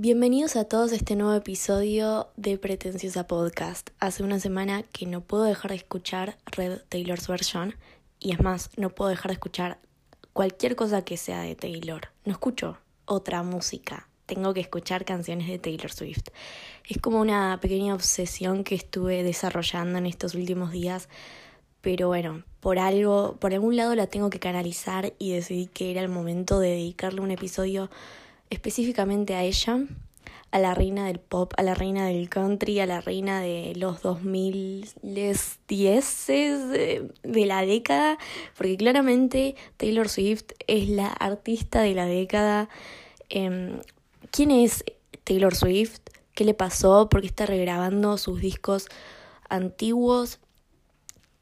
Bienvenidos a todos a este nuevo episodio de Pretenciosa Podcast. Hace una semana que no puedo dejar de escuchar Red Taylor's Version y es más, no puedo dejar de escuchar cualquier cosa que sea de Taylor. No escucho otra música. Tengo que escuchar canciones de Taylor Swift. Es como una pequeña obsesión que estuve desarrollando en estos últimos días, pero bueno, por algo, por algún lado la tengo que canalizar y decidí que era el momento de dedicarle un episodio específicamente a ella, a la reina del pop, a la reina del country, a la reina de los 2010 de, la década, porque claramente Taylor Swift es la artista de la década. Em, ¿Quién es Taylor Swift? ¿Qué le pasó? ¿Por qué está regrabando sus discos antiguos?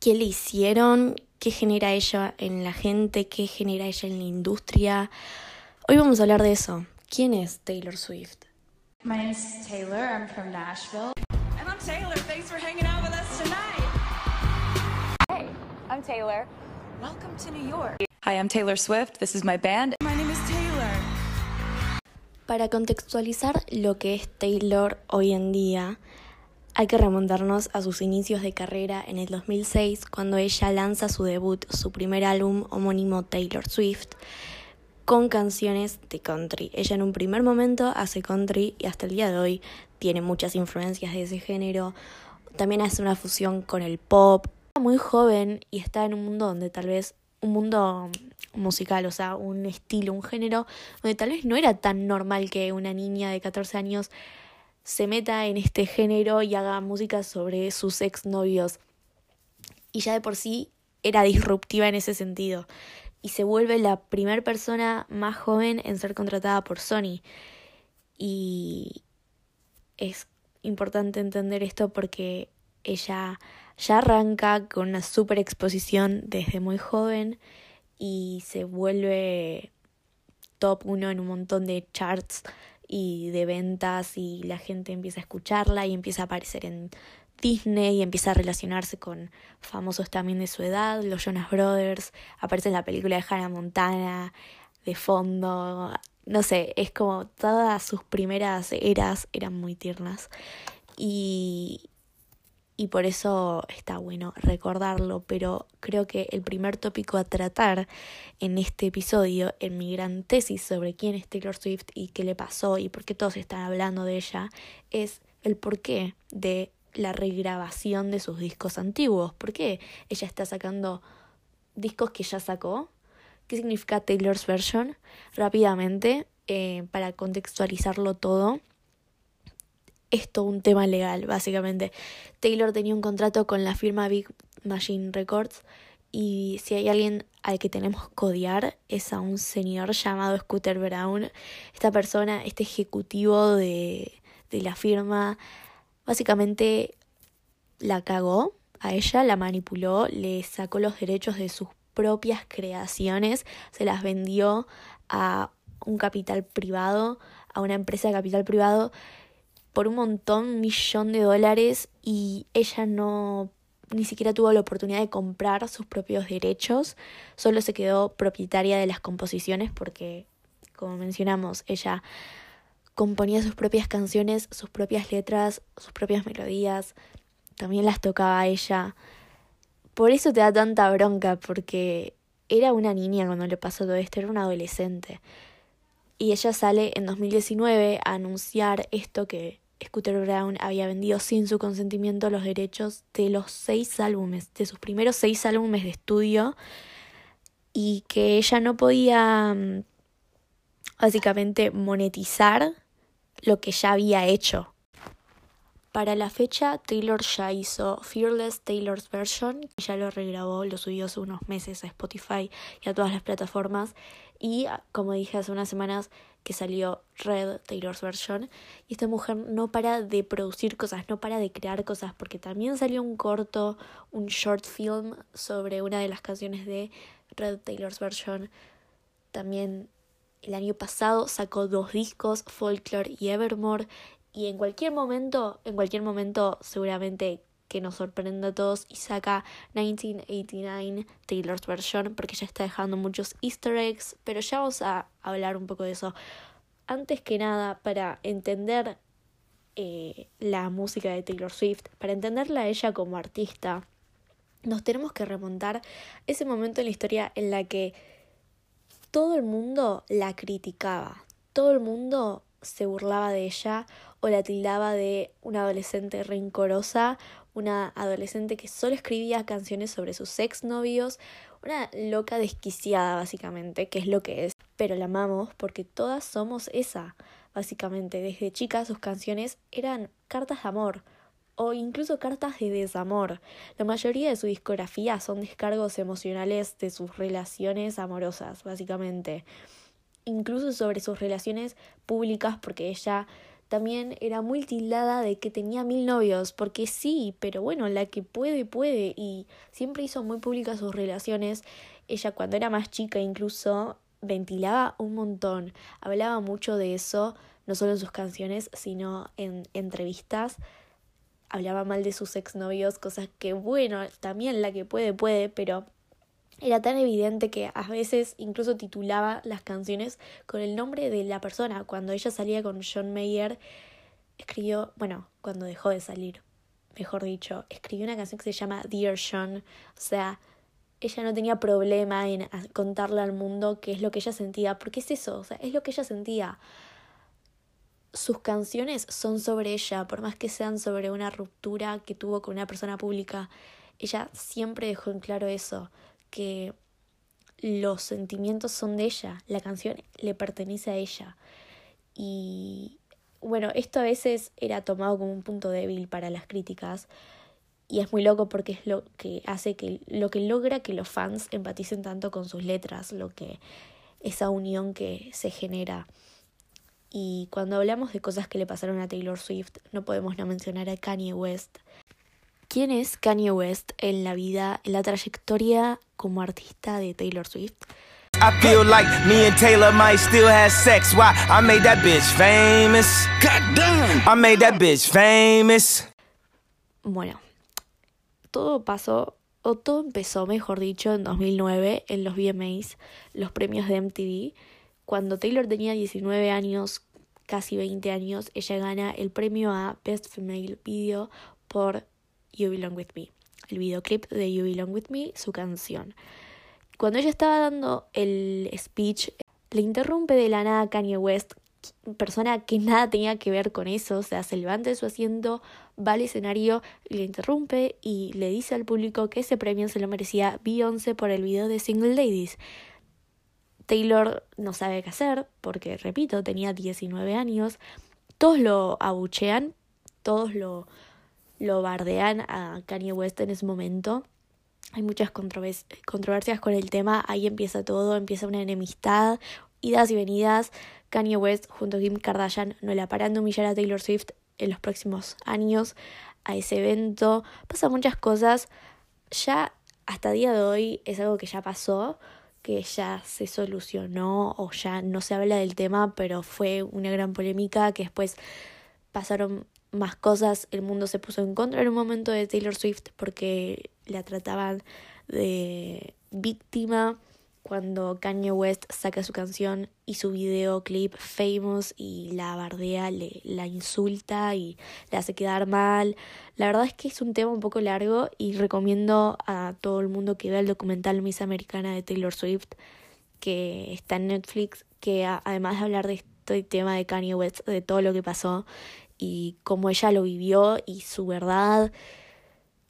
¿Qué le hicieron? ¿Qué genera ella en la gente? ¿Qué genera ella en la industria? Hoy vamos a hablar de eso. ¿Quién es Taylor Swift? My name's Taylor. I'm from Nashville. And I'm Taylor. Thanks for hanging out with us tonight. Hey, I'm Taylor. Welcome to New York. Hi, I'm Taylor Swift. This is my band. My name is Taylor. Para contextualizar lo que es Taylor hoy en día, hay que remontarnos a sus inicios de carrera en el 2006, cuando ella lanza su debut, su primer álbum homónimo Taylor Swift, con canciones de country. Ella en un primer momento hace country y hasta el día de hoy tiene muchas influencias de ese género. También hace una fusión con el pop. Muy joven y está en un mundo donde tal vez un mundo musical, o sea, un estilo, un género, donde tal vez no era tan normal que una niña de 14 años se meta en este género y haga música sobre sus exnovios. Y ya de por sí era disruptiva en ese sentido y se vuelve la primera persona más joven en ser contratada por Sony. Y es importante entender esto porque ella ya arranca con una super exposición desde muy joven y se vuelve top uno en un montón de charts y de ventas y la gente empieza a escucharla y empieza a aparecer en Disney y empieza a relacionarse con famosos también de su edad, los Jonas Brothers, aparece en la película de Hannah Montana, de fondo, no sé, es como todas sus primeras eras eran muy tiernas. Y, y por eso está bueno recordarlo, pero creo que el primer tópico a tratar en este episodio, en mi gran tesis sobre quién es Taylor Swift y qué le pasó y por qué todos están hablando de ella, es el porqué de la regrabación de sus discos antiguos. ¿Por qué ella está sacando discos que ya sacó? ¿Qué significa Taylor's Version? Rápidamente, eh, para contextualizarlo todo, es todo un tema legal, básicamente. Taylor tenía un contrato con la firma Big Machine Records y si hay alguien al que tenemos que odiar es a un señor llamado Scooter Brown. Esta persona, este ejecutivo de, de la firma, Básicamente la cagó a ella, la manipuló, le sacó los derechos de sus propias creaciones, se las vendió a un capital privado, a una empresa de capital privado por un montón, un millón de dólares y ella no ni siquiera tuvo la oportunidad de comprar sus propios derechos, solo se quedó propietaria de las composiciones porque, como mencionamos, ella componía sus propias canciones, sus propias letras, sus propias melodías, también las tocaba ella. Por eso te da tanta bronca, porque era una niña cuando le pasó todo esto, era una adolescente. Y ella sale en 2019 a anunciar esto que Scooter Brown había vendido sin su consentimiento los derechos de los seis álbumes, de sus primeros seis álbumes de estudio, y que ella no podía mm, básicamente monetizar lo que ya había hecho. Para la fecha, Taylor ya hizo Fearless Taylor's Version, ya lo regrabó, lo subió hace unos meses a Spotify y a todas las plataformas. Y como dije hace unas semanas que salió Red Taylor's Version. Y esta mujer no para de producir cosas, no para de crear cosas, porque también salió un corto, un short film sobre una de las canciones de Red Taylor's Version. También el año pasado sacó dos discos, Folklore y Evermore, y en cualquier momento, en cualquier momento seguramente que nos sorprenda a todos y saca 1989 Taylor's Version porque ya está dejando muchos easter eggs, pero ya vamos a hablar un poco de eso. antes que nada, para entender eh, la música de Taylor Swift, para entenderla a ella como artista, nos tenemos que remontar ese momento en la historia en la que todo el mundo la criticaba, todo el mundo se burlaba de ella o la tildaba de una adolescente rencorosa, una adolescente que solo escribía canciones sobre sus exnovios, una loca desquiciada básicamente, que es lo que es. Pero la amamos porque todas somos esa, básicamente. Desde chica sus canciones eran cartas de amor o incluso cartas de desamor. La mayoría de su discografía son descargos emocionales de sus relaciones amorosas, básicamente. Incluso sobre sus relaciones públicas porque ella también era muy tildada de que tenía mil novios, porque sí, pero bueno, la que puede, puede, y siempre hizo muy públicas sus relaciones. Ella cuando era más chica incluso ventilaba un montón, hablaba mucho de eso, no solo en sus canciones, sino en entrevistas. Hablaba mal de sus exnovios, cosas que, bueno, también la que puede, puede, pero era tan evidente que a veces incluso titulaba las canciones con el nombre de la persona. Cuando ella salía con John Mayer, escribió, bueno, cuando dejó de salir, mejor dicho, escribió una canción que se llama Dear John. O sea, ella no tenía problema en contarle al mundo qué es lo que ella sentía, porque es eso, o sea, es lo que ella sentía. Sus canciones son sobre ella, por más que sean sobre una ruptura que tuvo con una persona pública. Ella siempre dejó en claro eso que los sentimientos son de ella, la canción le pertenece a ella. Y bueno, esto a veces era tomado como un punto débil para las críticas y es muy loco porque es lo que hace que lo que logra que los fans empaticen tanto con sus letras, lo que esa unión que se genera. Y cuando hablamos de cosas que le pasaron a Taylor Swift, no podemos no mencionar a Kanye West, ¿Quién es Kanye West en la vida, en la trayectoria como artista de Taylor Swift? I feel like me and Taylor might still have sex. Why? I made that bitch famous. I made that bitch famous. Bueno, todo pasó, o todo empezó, mejor dicho, en 2009 en los VMAs, los premios de MTV. Cuando Taylor tenía 19 años, casi 20 años, ella gana el premio a Best Female Video por You Belong With Me, el videoclip de You Belong With Me, su canción. Cuando ella estaba dando el speech, le interrumpe de la nada Kanye West, persona que nada tenía que ver con eso, o sea, se levanta de su asiento, va al escenario, le interrumpe y le dice al público que ese premio se lo merecía Beyoncé por el video de Single Ladies. Taylor no sabe qué hacer, porque repito, tenía 19 años, todos lo abuchean, todos lo, lo bardean a Kanye West en ese momento. Hay muchas controversias con el tema, ahí empieza todo, empieza una enemistad, idas y venidas. Kanye West junto a Kim Kardashian no la paran de humillar a Taylor Swift en los próximos años a ese evento. Pasan muchas cosas. Ya hasta día de hoy es algo que ya pasó, que ya se solucionó o ya no se habla del tema, pero fue una gran polémica que después pasaron más cosas, el mundo se puso en contra en un momento de Taylor Swift porque la trataban de víctima cuando Kanye West saca su canción y su videoclip Famous y la bardea, le, la insulta y le hace quedar mal. La verdad es que es un tema un poco largo y recomiendo a todo el mundo que vea el documental Miss Americana de Taylor Swift que está en Netflix, que además de hablar de este tema de Kanye West, de todo lo que pasó, y cómo ella lo vivió y su verdad.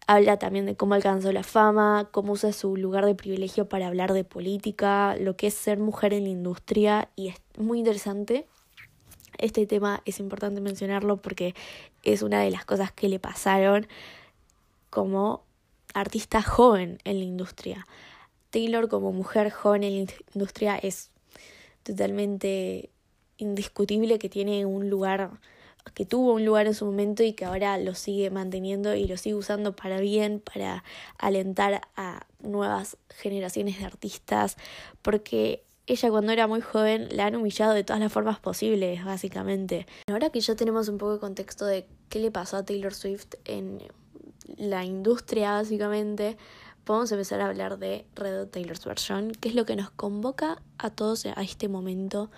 Habla también de cómo alcanzó la fama, cómo usa su lugar de privilegio para hablar de política, lo que es ser mujer en la industria y es muy interesante. Este tema es importante mencionarlo porque es una de las cosas que le pasaron como artista joven en la industria. Taylor como mujer joven en la industria es totalmente indiscutible que tiene un lugar que tuvo un lugar en su momento y que ahora lo sigue manteniendo y lo sigue usando para bien, para alentar a nuevas generaciones de artistas, porque ella cuando era muy joven la han humillado de todas las formas posibles, básicamente. Ahora que ya tenemos un poco de contexto de qué le pasó a Taylor Swift en la industria, básicamente, podemos empezar a hablar de Red Taylor's Version, que es lo que nos convoca a todos a este momento.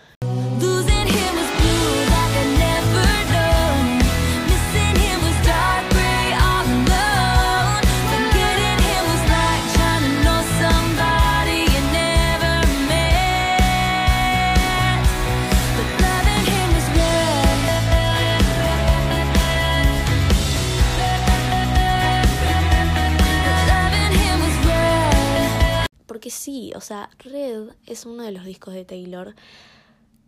Sea, Red es uno de los discos de Taylor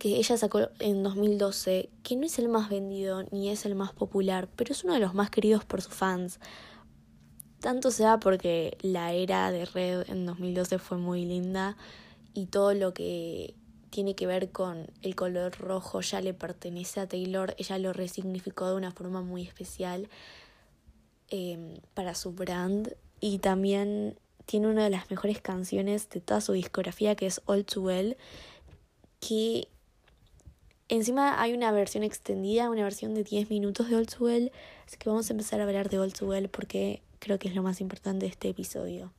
que ella sacó en 2012, que no es el más vendido ni es el más popular, pero es uno de los más queridos por sus fans. Tanto sea porque la era de Red en 2012 fue muy linda y todo lo que tiene que ver con el color rojo ya le pertenece a Taylor, ella lo resignificó de una forma muy especial em, para su brand y también tiene una de las mejores canciones de toda su discografía que es All Too Well, que encima hay una versión extendida, una versión de 10 minutos de All Too Well, así que vamos a empezar a hablar de All Too Well porque creo que es lo más importante de este episodio.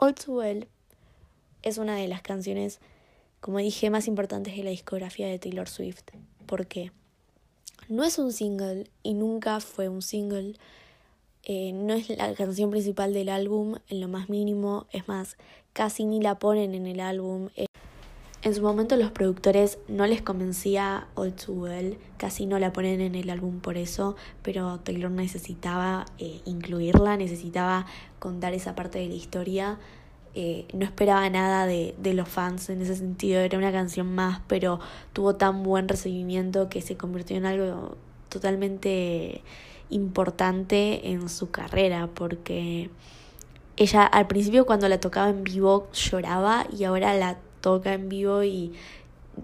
All Too Well es una de las canciones, como dije, más importantes de la discografía de Taylor Swift. ¿Por qué? No es un single y nunca fue un single. Eh, no es la canción principal del álbum en lo más mínimo. Es más, casi ni la ponen en el álbum. En su momento los productores no les convencía All Too Well, casi no la ponen en el álbum por eso, pero Taylor necesitaba eh, incluirla, necesitaba contar esa parte de la historia. Eh, no esperaba nada de, de los fans en ese sentido, era una canción más, pero tuvo tan buen recibimiento que se convirtió en algo totalmente importante en su carrera, porque ella al principio cuando la tocaba en vivo lloraba y ahora la toca en vivo y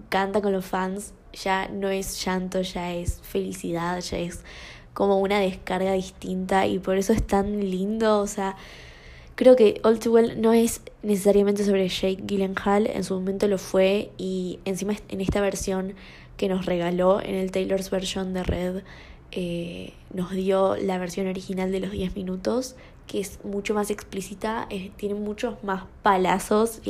canta con los fans, ya no es llanto, ya es felicidad, ya es como una descarga distinta y por eso es tan lindo, o sea, creo que All Too Well no es necesariamente sobre Jake Gyllenhaal, en su momento lo fue y encima en esta versión que nos regaló en el Taylor's version de Red, eh, nos dio la versión original de los 10 minutos, que es mucho más explícita, tiene muchos más palazos,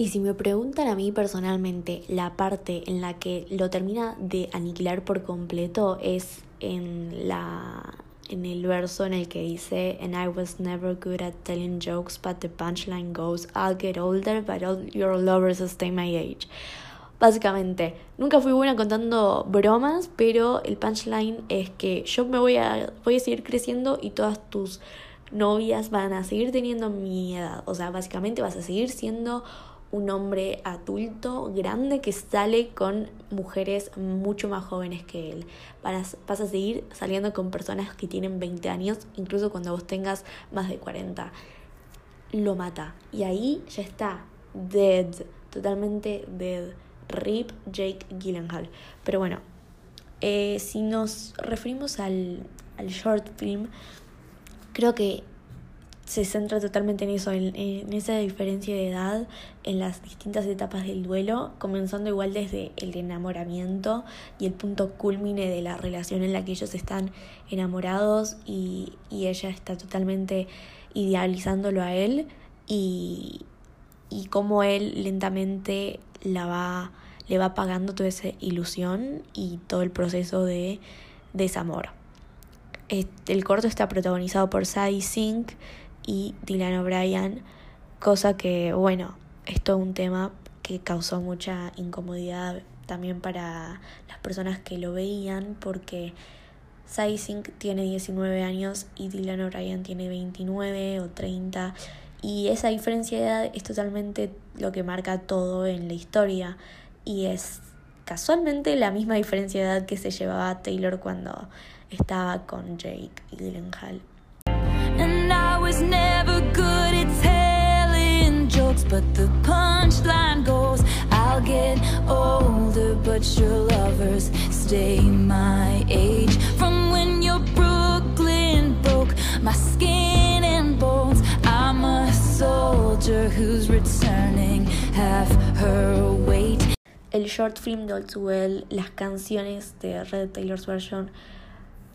y si me preguntan a mí personalmente, la parte en la que lo termina de aniquilar por completo es en la en el verso en el que dice And I was never good at telling jokes, but the punchline goes I'll get older, but all your lovers stay my age. Básicamente, nunca fui buena contando bromas, pero el punchline es que yo me voy a, voy a seguir creciendo y todas tus novias van a seguir teniendo mi edad. O sea, básicamente vas a seguir siendo un hombre adulto, grande, que sale con mujeres mucho más jóvenes que él. Vas, a seguir saliendo con personas que tienen 20 años, incluso cuando vos tengas más de 40. Lo mata. Y ahí ya está. Dead. Totalmente dead. Rip Jake Gyllenhaal. Pero bueno, eh, si nos referimos al, al short film, creo que se centra totalmente en eso, en, esa diferencia de edad, en las distintas etapas del duelo, comenzando igual desde el enamoramiento y el punto culmine de la relación en la que ellos están enamorados y, y ella está totalmente idealizándolo a él y, y cómo él lentamente la va, le va pagando toda esa ilusión y todo el proceso de desamor. El corto está protagonizado por Sadie Sink, y Dylan O'Brien, cosa que, bueno, es todo un tema que causó mucha incomodidad también para las personas que lo veían, porque Sink tiene 19 años y Dylan O'Brien tiene 29 o 30, y esa diferencia de edad es totalmente lo que marca todo en la historia, y es casualmente la misma diferencia de edad que se llevaba Taylor cuando estaba con Jake y was never good at telling jokes, but the punchline goes I'll get older, but your lovers stay my age. From when you're Brooklyn broke my skin and bones, I'm a soldier who's returning half her weight. El short film de All Well, las canciones de Red Taylor's version,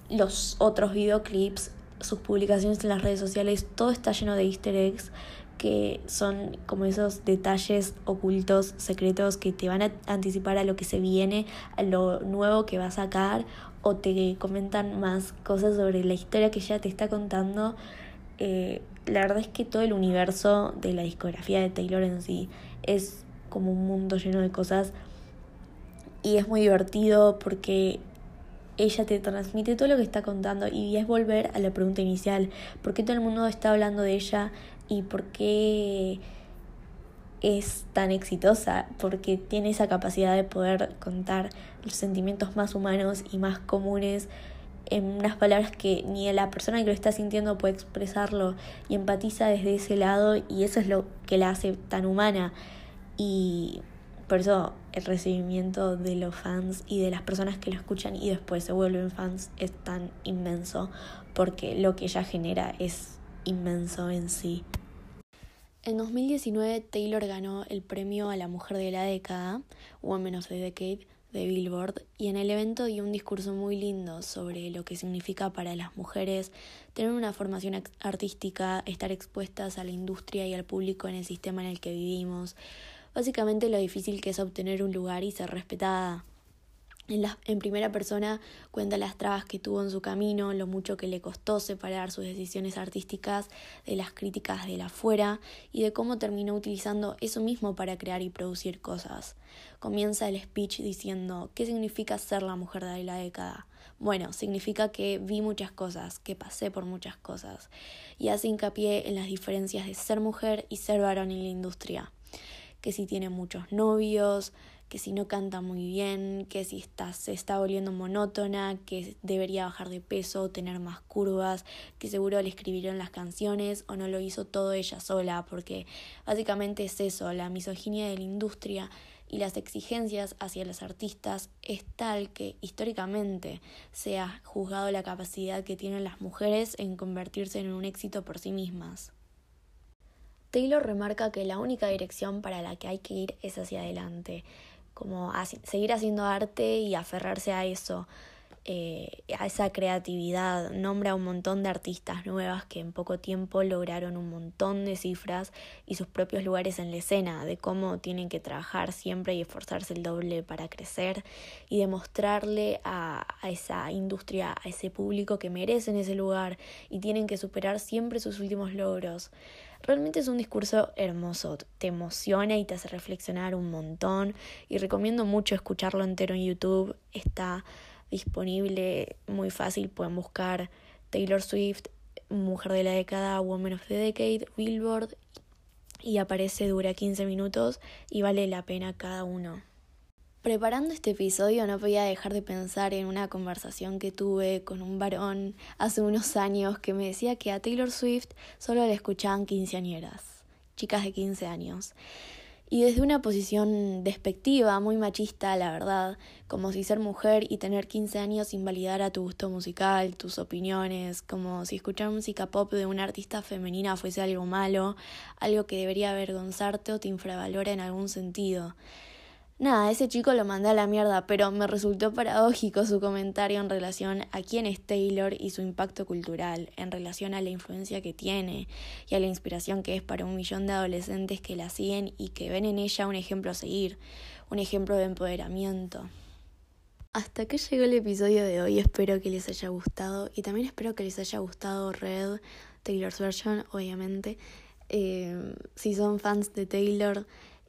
los otros videoclips sus publicaciones en las redes sociales, todo está lleno de easter eggs que son como esos detalles ocultos, secretos que te van a anticipar a lo que se viene, a lo nuevo que va a sacar o te comentan más cosas sobre la historia que ya te está contando. Eh, la verdad es que todo el universo de la discografía de Taylor en sí es como un mundo lleno de cosas y es muy divertido porque ella te transmite todo lo que está contando y es volver a la pregunta inicial, ¿por qué todo el mundo está hablando de ella y por qué es tan exitosa? Porque tiene esa capacidad de poder contar los sentimientos más humanos y más comunes en unas palabras que ni la persona que lo está sintiendo puede expresarlo y empatiza desde ese lado y eso es lo que la hace tan humana y por eso el recibimiento de los fans y de las personas que lo escuchan y después se vuelven fans es tan inmenso porque lo que ella genera es inmenso en sí. En 2019 Taylor ganó el premio a la mujer de la década, Women of the Decade, de Billboard y en el evento dio un discurso muy lindo sobre lo que significa para las mujeres tener una formación artística, estar expuestas a la industria y al público en el sistema en el que vivimos, básicamente lo difícil que es obtener un lugar y ser respetada. En, la, en primera persona cuenta las trabas que tuvo en su camino, lo mucho que le costó separar sus decisiones artísticas de las críticas de la afuera y de cómo terminó utilizando eso mismo para crear y producir cosas. Comienza el speech diciendo ¿qué significa ser la mujer de la década? Bueno, significa que vi muchas cosas, que pasé por muchas cosas, y hace hincapié en las diferencias de ser mujer y ser varón en la industria, que si tiene muchos novios, que si no canta muy bien, que si está, se está volviendo monótona, que debería bajar de peso, tener más curvas, que seguro le escribieron las canciones o no lo hizo todo ella sola, porque básicamente es eso, la misoginia de la industria y las exigencias hacia los artistas es tal que históricamente se ha juzgado la capacidad que tienen las mujeres en convertirse en un éxito por sí mismas. Taylor remarca que la única dirección para la que hay que ir es hacia adelante, como seguir haciendo arte y aferrarse a eso, eh, a esa creatividad. Nombra un montón de artistas nuevas que en poco tiempo lograron un montón de cifras y sus propios lugares en la escena, de cómo tienen que trabajar siempre y esforzarse el doble para crecer y demostrarle a, a esa industria, a ese público que merecen ese lugar y tienen que superar siempre sus últimos logros. Realmente es un discurso hermoso, te emociona y te hace reflexionar un montón y recomiendo mucho escucharlo entero en YouTube, está disponible muy fácil, pueden buscar Taylor Swift, Mujer de la década, Woman of the Decade, Billboard y aparece, dura 15 minutos y vale la pena cada uno. Preparando este episodio no podía dejar de pensar en una conversación que tuve con un varón hace unos años que me decía que a Taylor Swift solo le escuchaban quinceañeras, chicas de 15 años. Y desde una posición despectiva, muy machista, la verdad, como si ser mujer y tener 15 años invalidara tu gusto musical, tus opiniones, como si escuchar música pop de una artista femenina fuese algo malo, algo que debería avergonzarte o te infravalora en algún sentido. Nada, ese chico lo mandé a la mierda, pero me resultó paradójico su comentario en relación a quién es Taylor y su impacto cultural, en relación a la influencia que tiene y a la inspiración que es para un millón de adolescentes que la siguen y que ven en ella un ejemplo a seguir, un ejemplo de empoderamiento. Hasta que llegó el episodio de hoy, espero que les haya gustado y también espero que les haya gustado Red, Taylor's version, obviamente. Eh, si son fans de Taylor,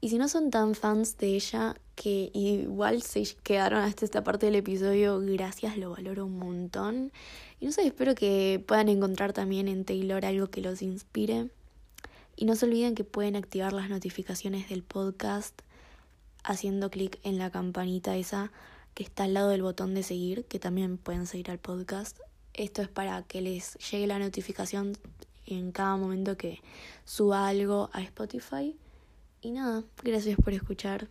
y si no son tan fans de ella, que igual se quedaron hasta esta parte del episodio, gracias, lo valoro un montón. Y no sé, espero que puedan encontrar también en Taylor algo que los inspire. Y no se olviden que pueden activar las notificaciones del podcast haciendo clic en la campanita esa que está al lado del botón de seguir, que también pueden seguir al podcast. Esto es para que les llegue la notificación en cada momento que suba algo a Spotify. Y nada, gracias por escuchar.